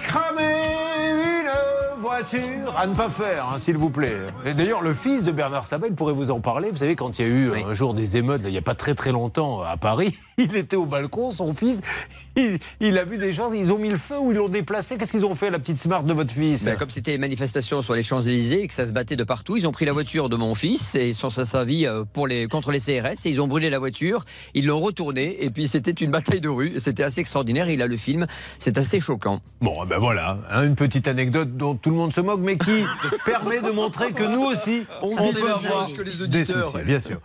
coming. Voiture à ne pas faire, hein, s'il vous plaît. Et d'ailleurs, le fils de Bernard Sabel pourrait vous en parler. Vous savez, quand il y a eu un jour des émeutes, là, il n'y a pas très très longtemps à Paris, il était au balcon, son fils, il, il a vu des gens, ils ont mis le feu ou ils l'ont déplacé. Qu'est-ce qu'ils ont fait, la petite smart de votre fils? Ben, comme c'était les manifestations sur les Champs-Élysées et que ça se battait de partout, ils ont pris la voiture de mon fils et sont servi euh, pour les, contre les CRS et ils ont brûlé la voiture, ils l'ont retournée et puis c'était une bataille de rue. C'était assez extraordinaire. Il a le film, c'est assez choquant. Bon, ben voilà, hein, une petite anecdote dont tout le monde se moque, mais qui permet de montrer que nous aussi, on, fait peut avoir des soucis, bien sûr.